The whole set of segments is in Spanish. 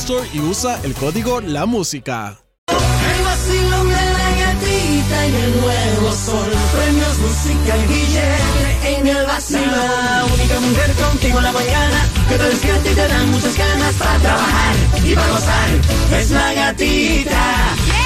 Store y usa el código La Música. El vacilón de la gatita en el nuevo sol. Premios, música y billete en el vacilón. La única mujer contigo en la mañana que te despierta y te dan muchas ganas para trabajar y para gozar. Es la gatita. Yes.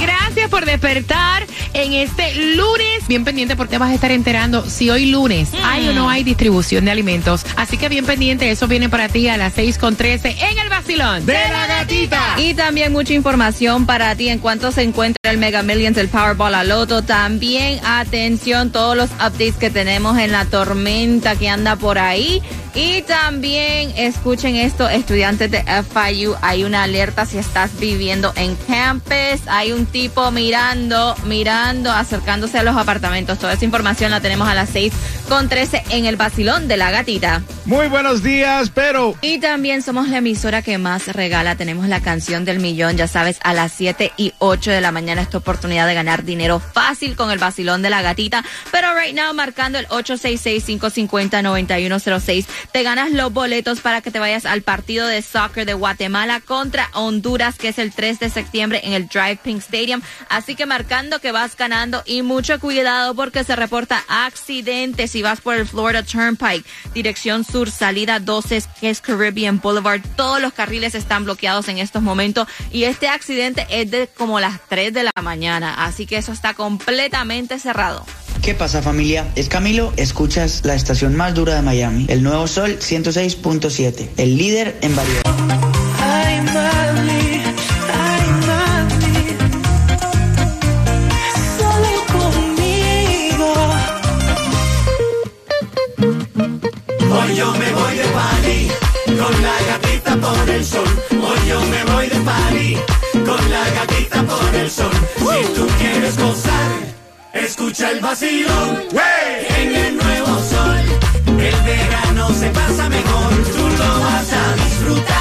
Gracias por despertar en este lunes. Bien pendiente porque vas a estar enterando si hoy lunes hay o no hay distribución de alimentos. Así que bien pendiente, eso viene para ti a las 6 con 13 en el vacilón de la gatita. Y también mucha información para ti en cuanto se encuentra el Mega Millions, el Powerball, la Loto. También atención, todos los updates que tenemos en la tormenta que anda por ahí. Y también escuchen esto, estudiantes de FIU, hay una alerta si estás viviendo en campus, hay un tipo mirando, mirando, acercándose a los apartamentos. Toda esa información la tenemos a las 6 con 13 en el Basilón de la Gatita. Muy buenos días, pero Y también somos la emisora que más regala. Tenemos la canción del millón, ya sabes, a las 7 y 8 de la mañana esta oportunidad de ganar dinero fácil con el vacilón de la gatita. Pero right now, marcando el 866-550-9106, te ganas los boletos para que te vayas al partido de soccer de Guatemala contra Honduras, que es el 3 de septiembre en el Drive Pink Stadium. Así que marcando que vas ganando y mucho cuidado porque se reporta accidente si vas por el Florida Turnpike, dirección sur, salida 12, que es Caribbean Boulevard. Todos los carriles están bloqueados en estos momentos y este accidente es de como las 3 de la mañana, así que eso está completamente cerrado. ¿Qué pasa familia? Es Camilo, escuchas la estación más dura de Miami, el Nuevo Sol 106.7, el líder en variedad. Ay, mami, el sol. Hoy yo me voy de party con la gatita por el sol. Si tú quieres gozar, escucha el vacilón. En el nuevo sol, el verano se pasa mejor. Tú lo vas a disfrutar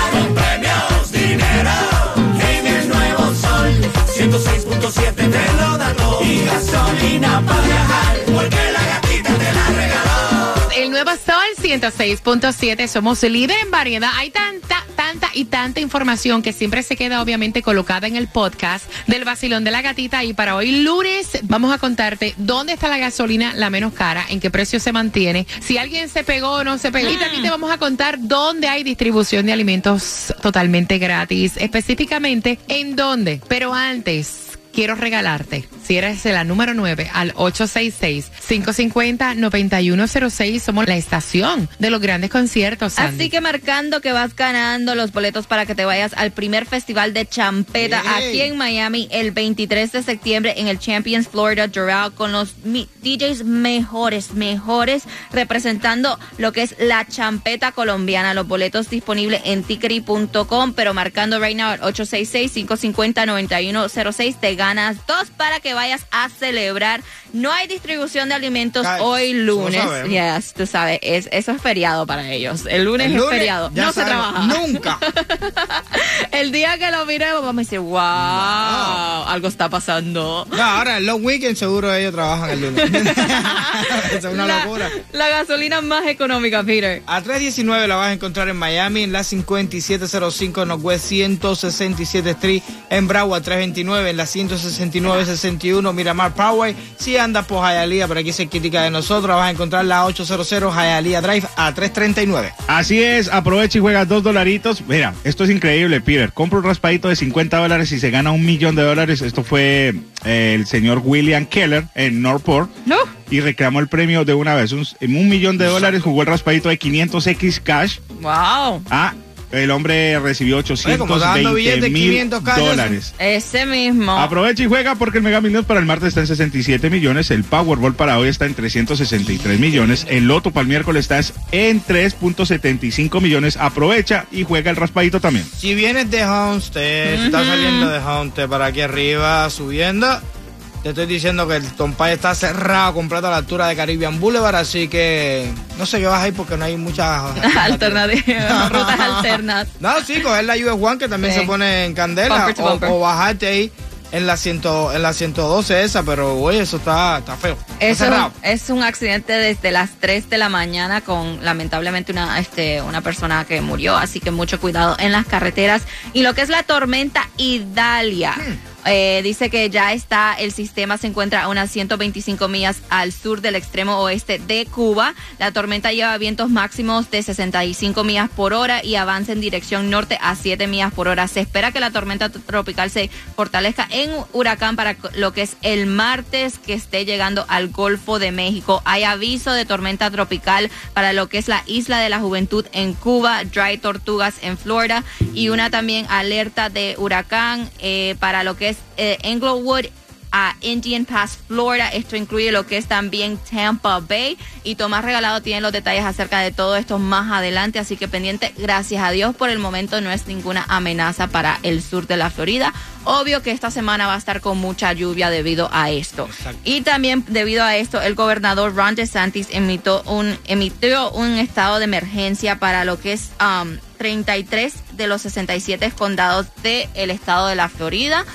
106.7, somos líder en variedad. Hay tanta, tanta y tanta información que siempre se queda obviamente colocada en el podcast del vacilón de la gatita. Y para hoy lunes vamos a contarte dónde está la gasolina la menos cara, en qué precio se mantiene, si alguien se pegó o no se pegó. Y también te vamos a contar dónde hay distribución de alimentos totalmente gratis, específicamente en dónde. Pero antes... Quiero regalarte, si eres la número 9 al 866-550-9106, somos la estación de los grandes conciertos. Sandy. Así que marcando que vas ganando los boletos para que te vayas al primer festival de champeta aquí en Miami el 23 de septiembre en el Champions Florida Doral con los DJs mejores, mejores representando lo que es la champeta colombiana. Los boletos disponibles en tickery.com, pero marcando right now el 866-550-9106 te ganas dos para que vayas a celebrar. No hay distribución de alimentos Ay, hoy lunes. Yes, tú sabes, es, eso es feriado para ellos. El lunes El es lunes, feriado, ya no se sabemos, trabaja. Nunca. El día que lo miremos vamos a decir, wow, algo está pasando. No, ahora en los weekends seguro ellos trabajan el lunes. es una La- locura. La gasolina más económica, Peter. A 319 la vas a encontrar en Miami, en la 5705 Northwest 167 Street, en Broward 329, en la 16961 Miramar Parkway. Si andas por Hialeah, por aquí cerquita de nosotros, la vas a encontrar la 800 Hialeah Drive a 339. Así es, aprovecha y juega dos dolaritos. Mira, esto es increíble, Peter. Compra un raspadito de 50 dólares y se gana un millón de dólares. Esto fue eh, el señor William Keller en Northport. No. Y reclamó el premio de una vez. Un, en un millón de dólares jugó el raspadito de 500X cash. Wow. Ah, el hombre recibió Oye, como está dando 820 billetes, mil 500 cash, dólares. Ese mismo. Aprovecha y juega porque el Mega Millions para el martes está en 67 millones, el Powerball para hoy está en 363 millones, el Loto para el miércoles está en 3.75 millones. Aprovecha y juega el raspadito también. Si vienes de Homestead, si estás saliendo de Homestead para aquí arriba, subiendo, te estoy diciendo que el Tompay está cerrado completo a la altura de Caribbean Boulevard, así que no sé qué vas ahí porque no hay muchas Alternativas, rutas alternas. No, sí, coger la US One que también Sí. se pone en candela Bumper o, o bajarte ahí en la, ciento, en la 112 esa, pero oye, eso está, está feo. Eso es un accidente desde las 3 de la mañana con lamentablemente una, este, una persona que murió, así que mucho cuidado en las carreteras. Y lo que es la tormenta Idalia. Eh, dice que ya está, el sistema se encuentra a unas 125 millas al sur del extremo oeste de Cuba. La tormenta lleva vientos máximos de 65 millas por hora y avanza en dirección norte a 7 millas por hora. Se espera que la tormenta tropical se fortalezca en huracán para lo que es el martes que esté llegando al Golfo de México. Hay aviso de tormenta tropical para lo que es la Isla de la Juventud en Cuba, Dry Tortugas en Florida y una también alerta de huracán eh, para lo que es eh, Englewood a Indian Pass, Florida. Esto incluye lo que es también Tampa Bay. Y Tomás Regalado tiene los detalles acerca de todo esto más adelante. Así que pendiente, gracias a Dios, por el momento no es ninguna amenaza para el sur de la Florida. Obvio que esta semana va a estar con mucha lluvia debido a esto. Y también debido a esto, el gobernador Ron DeSantis emitió un, emitió un estado de emergencia para lo que es um, 33 de los 67 condados del estado de la Florida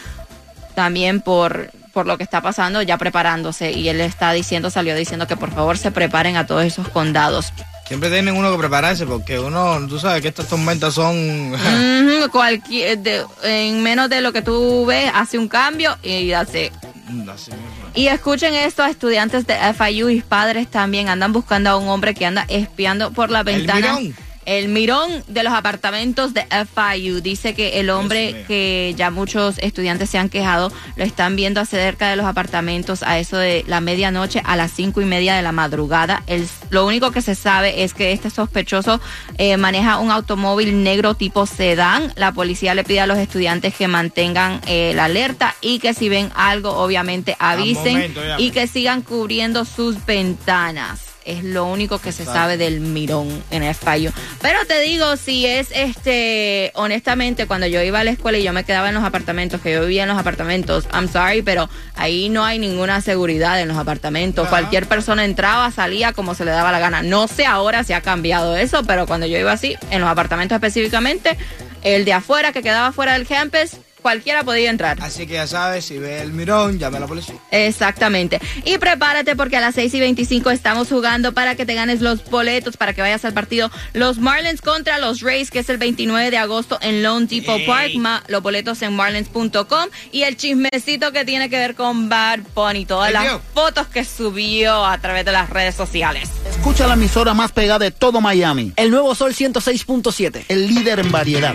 también por, por lo que está pasando, ya preparándose. Y él está diciendo, salió diciendo que por favor se preparen a todos esos condados. Siempre tienen uno que prepararse porque uno, tú sabes que estas tormentas son... Cualquier, de- en menos de lo que tú ves, hace un cambio y hace. Y escuchen esto, a estudiantes de FIU y padres también andan buscando a un hombre que anda espiando por la ventana. mirón. El mirón de los apartamentos de FIU dice que el hombre que ya muchos estudiantes se han quejado lo están viendo cerca de los apartamentos a eso de la medianoche a las cinco y media de la madrugada. El, lo único que se sabe es que este sospechoso eh, maneja un automóvil negro tipo sedán. La policía le pide a los estudiantes que mantengan eh, la alerta y que si ven algo obviamente avisen momento, llame. y que sigan cubriendo sus ventanas. Es lo único que se sabe del mirón en el fallo. Pero te digo, si es este, honestamente, cuando yo iba a la escuela y yo me quedaba en los apartamentos, que yo vivía en los apartamentos, I'm sorry, pero ahí no hay ninguna seguridad en los apartamentos. Cualquier persona entraba, salía como se le daba la gana. No sé ahora si ha cambiado eso, pero cuando yo iba así, en los apartamentos específicamente, el de afuera que quedaba fuera del campus, cualquiera podía entrar. Así que ya sabes, si ve el mirón, llame a la policía. Exactamente. Y prepárate porque a las 6 y 25 estamos jugando para que te ganes los boletos, para que vayas al partido Los Marlins contra los Rays, que es el 29 de agosto en Lone Depot Park. Ma- los boletos en marlins.com. Y el chismecito que tiene que ver con Bad Bunny, todas las Dios. fotos que subió a través de las redes sociales. Escucha la emisora más pegada de todo Miami. El nuevo Sol 106.7. El líder en variedad.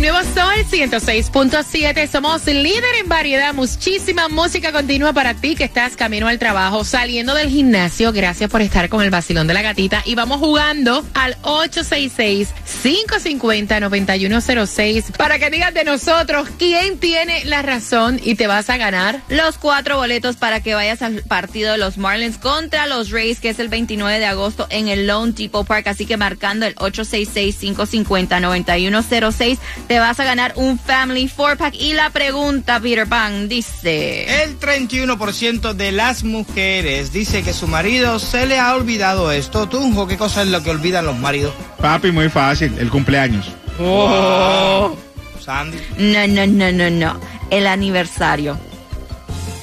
El nuevo Sol 106.7. Somos líder en variedad. Muchísima música continua para ti que estás camino al trabajo, saliendo del gimnasio. Gracias por estar con el vacilón de la gatita. Y vamos jugando al 866-550-9106 para que digas de nosotros quién tiene la razón y te vas a ganar los cuatro boletos para que vayas al partido de los Marlins contra los Rays, que es el 29 de agosto en el Lone Depot Park. Así que marcando el 866-550-9106 te vas a ganar un Family Four Pack. Y la pregunta, Peter Pan, dice... El 31% de las mujeres dice que su marido se le ha olvidado esto. Tunjo, ¿qué cosa es lo que olvidan los maridos? Papi, muy fácil, el cumpleaños. Oh. Sandy. No, no, no, no, no. El aniversario.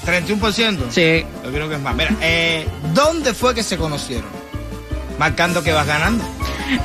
31%. Sí. Yo creo que es más. Mira, eh, ¿dónde fue que se conocieron? Marcando que vas ganando.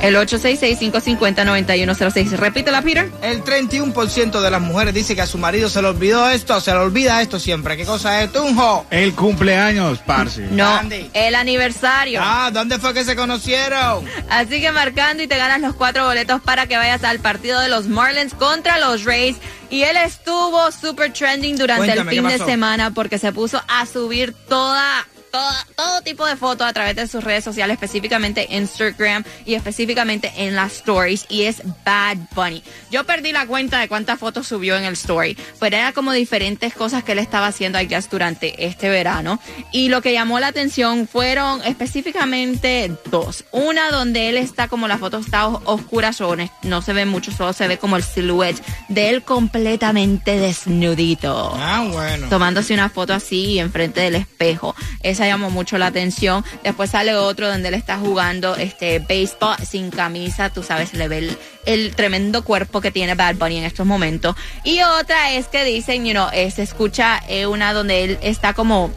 El 866-550-9106. Repítela, Peter. El 31% de las mujeres dice que a su marido se le olvidó esto, se le olvida esto siempre. ¿Qué cosa es, Tunjo? El cumpleaños, parce. No, Andy. el aniversario. Ah, ¿dónde fue que se conocieron? Así que marcando y te ganas los cuatro boletos para que vayas al partido de los Marlins contra los Rays. Y él estuvo super trending durante Cuéntame, el fin ¿qué de semana porque se puso a subir toda, toda, todo tipo de fotos a través de sus redes sociales, específicamente Instagram y específicamente en las stories. Y es Bad Bunny. Yo perdí la cuenta de cuántas fotos subió en el story, pero era como diferentes cosas que él estaba haciendo I guess, durante este verano. Y lo que llamó la atención fueron específicamente dos. Una donde él está como la foto está os- oscura, so no- no se ve mucho, solo se ve como el silhouette de él completamente desnudito Ah, bueno. tomándose una foto así enfrente del espejo. Esa llamó mucho la atención. Después sale otro donde él está jugando este béisbol sin camisa, tú sabes, se le ve el, tremendo cuerpo que tiene Bad Bunny en estos momentos. Y otra es que dicen, you know, eh, se escucha eh, una donde él está como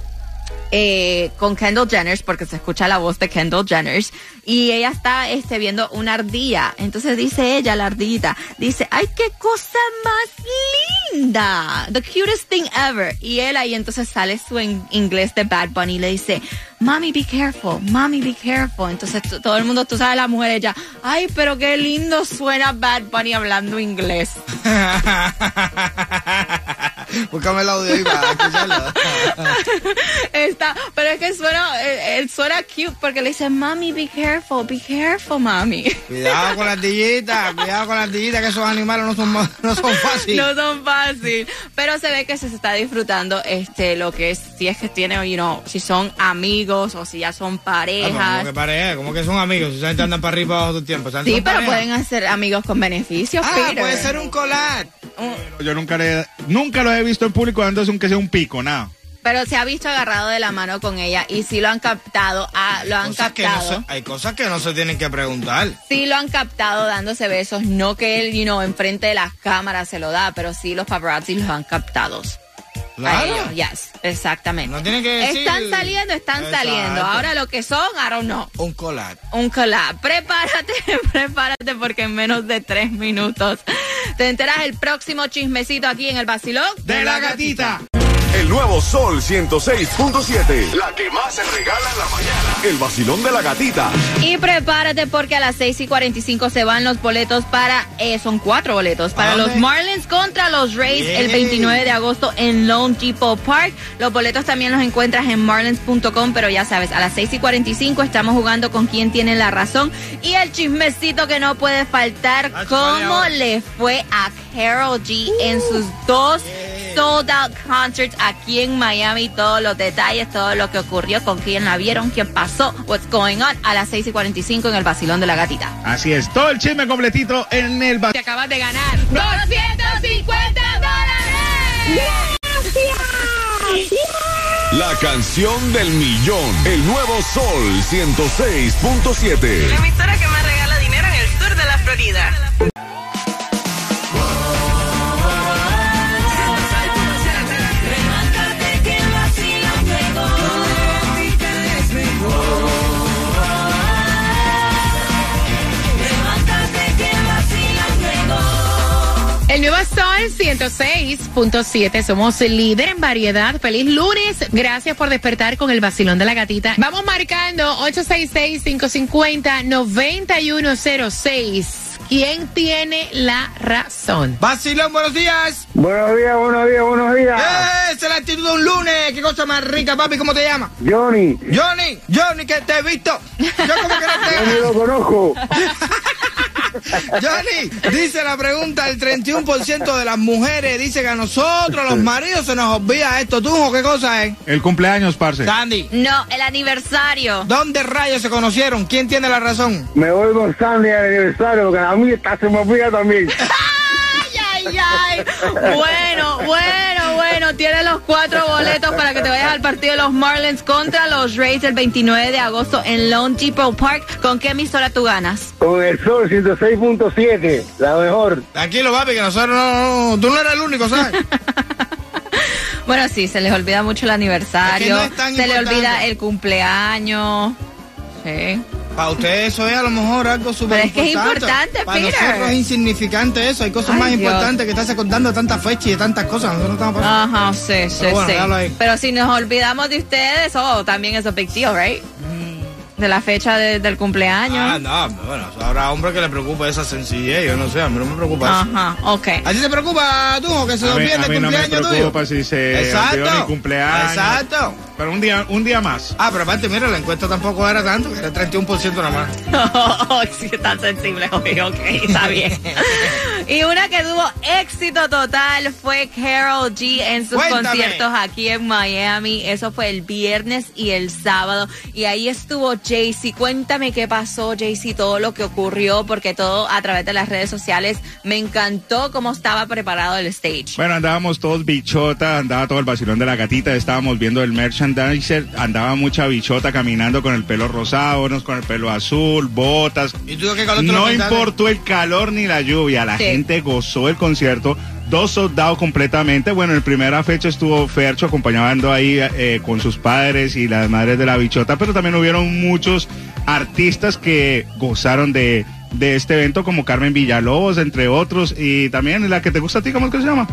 eh, con Kendall Jenner, porque se escucha la voz de Kendall Jenner, y ella está este, viendo una ardilla. Entonces dice ella, la ardillita, dice, ¡ay, qué cosa más linda! The cutest thing ever. Y él ahí entonces sale su en- inglés de Bad Bunny y le dice, Mami, be careful, mami, be careful. Entonces todo el mundo, tú sabes, la mujer ella, ¡ay, pero qué lindo suena Bad Bunny hablando inglés! Búscame el audio ahí para escucharlo. Está, pero es que suena, él, él suena cute porque le dice, mami, be careful, be careful, mami. cuidado con las ardillitas, cuidado con las ardillitas, que esos animales no son, no son fáciles. No son fácil, pero se ve que se está disfrutando este lo que es si es que tiene, you know, si son amigos o si ya son Ah, pero parejas. como que pareja, como que son amigos, si andan para arriba y para abajo todo el tiempo. Sí, pero pareja. pueden hacer amigos con beneficios, Ah, Peter. puede ser un collab. Yo nunca, le, nunca lo he visto en público dándose un que sea un pico, nada. Pero se ha visto agarrado de la mano con ella y sí lo han captado, ah, lo han Cosas que no captado. se- hay cosas que no se tienen que preguntar. Sí lo han captado dándose besos, no que él, you know, enfrente de las cámaras se lo da, pero sí los paparazzi los han captado. A Claro. ellos, yes, exactamente. No tienen que decir- Están saliendo, están Exacto. saliendo. Ahora lo que son, I don't know. Un collab. Un collab. Prepárate, prepárate porque en menos de tres minutos te enteras el próximo chismecito aquí en el Basilón De la gatita. El nuevo Sol 106.7. La que más se regala en la mañana. El vacilón de la gatita. Y prepárate porque a las 6 y 45 se van los boletos para, eh, son cuatro boletos, para ¿A los? Marlins contra los Rays el Yay. 29 de agosto en Lone Depot Park. Los boletos también los encuentras en marlins.com, pero ya sabes, a las 6 y 45 estamos jugando con quien tiene la razón. Y el chismecito que no puede faltar, cómo le fue a Carol G en sus dos sold out concerts aquí en Miami. Todos los detalles, todo lo que ocurrió, con quién la vieron, quién pasó, what's going on a las 6 y 45 en el Basilón de la Gatita. Así es, todo el chisme completito en el Te acabas de ganar 250 dólares. La canción del millón. El nuevo Sol 106.7. emisora que más regala dinero en el sur de la Florida. Nuevo Sol 106.7. Somos el líder en variedad. Feliz lunes. Gracias por despertar con el vacilón de la gatita. Vamos marcando 866-550-9106. ¿Quién tiene la razón? Vacilón, buenos días. Buenos días, buenos días, buenos días. ¡Eh! Esa es la actitud de un lunes. ¿Qué cosa más rica, papi? ¿Cómo te llamas? Johnny. Johnny, Johnny, que te he visto. Yo como que no te... Johnny lo conozco. Johnny, dice la pregunta, el 31% de las mujeres dice que a nosotros, los maridos, se nos olvida esto. ¿Tú o qué cosa es? El cumpleaños, parce. Sandy. No, el aniversario. ¿Dónde rayos se conocieron? ¿Quién tiene la razón? Me voy con Sandy al aniversario porque a mí esta se me olvida también. Ay, ay, ay. Bueno, bueno, bueno. Tienes los cuatro boletos para que te vayas al partido de los Marlins contra los Rays el 29 de agosto en Lone Depot Park. ¿Con qué emisora tú ganas? Con el sol 106.7, la mejor. Tranquilo, papi, que nosotros no, no- Tú no eres el único, ¿sabes? Bueno, sí, se les olvida mucho el aniversario. Es que no es tan se les importante. olvida el cumpleaños. Sí. Para ustedes eso es a lo mejor algo súper Pero es que es importante, Para Peter. nosotros es insignificante eso. Hay cosas Ay, más Dios. importantes que estás acordando de tantas fechas y de tantas cosas. Nosotros no estamos pasando. Ajá, sí, sí, Pero bueno, sí. déjalo ahí. Pero si nos olvidamos de ustedes, oh, también es a big deal, right? De la fecha de- del cumpleaños. Ah, no, bueno, habrá hombre que le preocupa esa sencillez. Yo no sé, a mí no me preocupa eso. Ajá, ok. ¿A ti te preocupa, tú, o que se olvide a el mí no me cumpleaños tuyo? preocupa si se Exacto. mi cumpleaños. Exacto. Pero un día, un día más. Ah, pero aparte, mira, la encuesta tampoco era tanto, era 31% nada más. Oh, sí, tan sensible hoy, ok, está bien. y una que tuvo éxito total fue Carol G en sus Cuéntame. conciertos aquí en Miami. Eso fue el viernes y el sábado. Y ahí estuvo Jaycee. Cuéntame qué pasó, Jaycee, todo lo que ocurrió, porque todo a través de las redes sociales me encantó cómo estaba preparado el stage. Bueno, andábamos todos bichota, andaba todo el vacilón de la gatita, estábamos viendo el merchandiser, andaba mucha bichota caminando con el pelo rosado, unos con el pelo azul, botas. ¿Y tú qué No importó el calor ni la lluvia, la Sí. gente gozó el concierto. Dos soldados completamente. Bueno, en primera fecha estuvo Fercho acompañando ahí eh, con sus padres y las madres de la bichota, pero también hubieron muchos artistas que gozaron de, de este evento, como Carmen Villalobos, entre otros, y también la que te gusta a ti, ¿cómo es que se llama?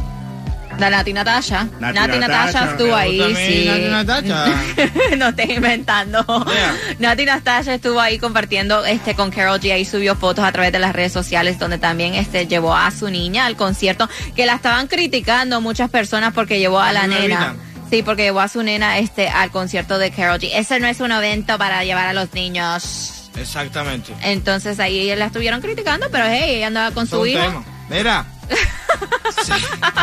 La Nati Natasha. Nati Nati Natasha Natasha. estuvo ahí, sí. Nati Natasha. no estés inventando. Yeah. Nati Natasha estuvo ahí compartiendo este con Carol G. Ahí subió fotos a través de las redes sociales donde también este llevó a su niña al concierto que la estaban criticando muchas personas porque llevó a la nena. Sí, porque llevó a su nena este al concierto de Carol G. Ese no es un evento para llevar a los niños. Exactamente. Entonces ahí la estuvieron criticando, pero hey, ella andaba con Eso su hijo. tema. Mira. Sí.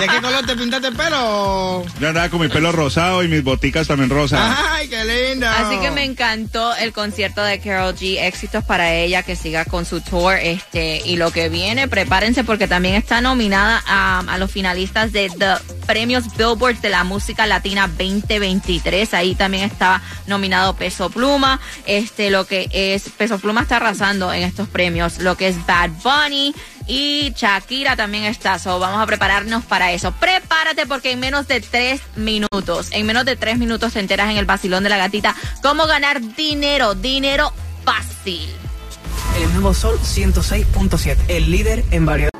¿De qué color te pintaste el pelo? Yo andaba con mi pelo rosado y mis boticas también rosadas. Ay, qué lindo. Así que me encantó el concierto de Carol G. Éxitos para ella, que siga con su tour. Este, y lo que viene, prepárense porque también está nominada a, a los finalistas de The Premios Billboard de la Música Latina 2023. Ahí también estaba nominado Peso Pluma. Este, lo que es, Peso Pluma está arrasando en estos premios. Lo que es Bad Bunny. Y Shakira también está, so vamos a prepararnos para eso. Prepárate porque en menos de tres minutos, en menos de tres minutos te enteras en el vacilón de la gatita cómo ganar dinero, dinero fácil. El nuevo Sol 106.7, el líder en variedad.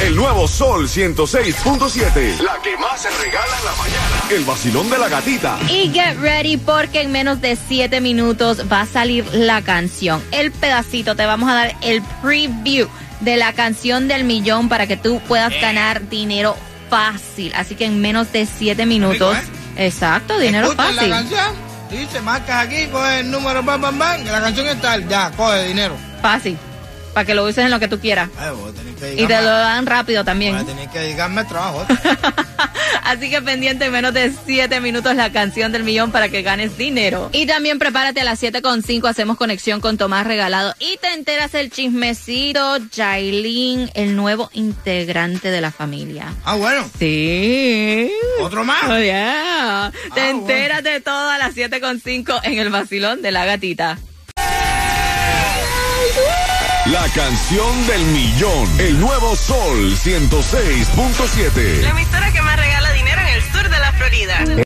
El nuevo Sol 106.7. La que más se regala en la mañana. El vacilón de la gatita. Y get ready porque en menos de siete minutos va a salir la canción. El pedacito, te vamos a dar el preview de la canción del millón para que tú puedas ganar dinero fácil. Así que en menos de siete minutos. rico, Exacto, dinero fácil. la canción. Dice, marcas aquí, coge el número, bam, bam, bam. que La canción está, ya, coge dinero. Fácil. Para que lo uses en lo que tú quieras. Ay, voy a tener que Y te lo dan rápido Voy a también. tener que dedicarme al trabajo. Así que pendiente en menos de 7 minutos la canción del millón para que ganes dinero. Y también prepárate a las 7.5, hacemos conexión con Tomás Regalado y te enteras el chismecito, Jailin, el nuevo integrante de la familia. Ah, bueno. Sí. ¿Otro más? Oh, yeah. Te Ah, enteras de todo a las 7.5 en el vacilón de la gatita. La canción del millón. El nuevo Sol 106.7. La emisora que más regala Florida.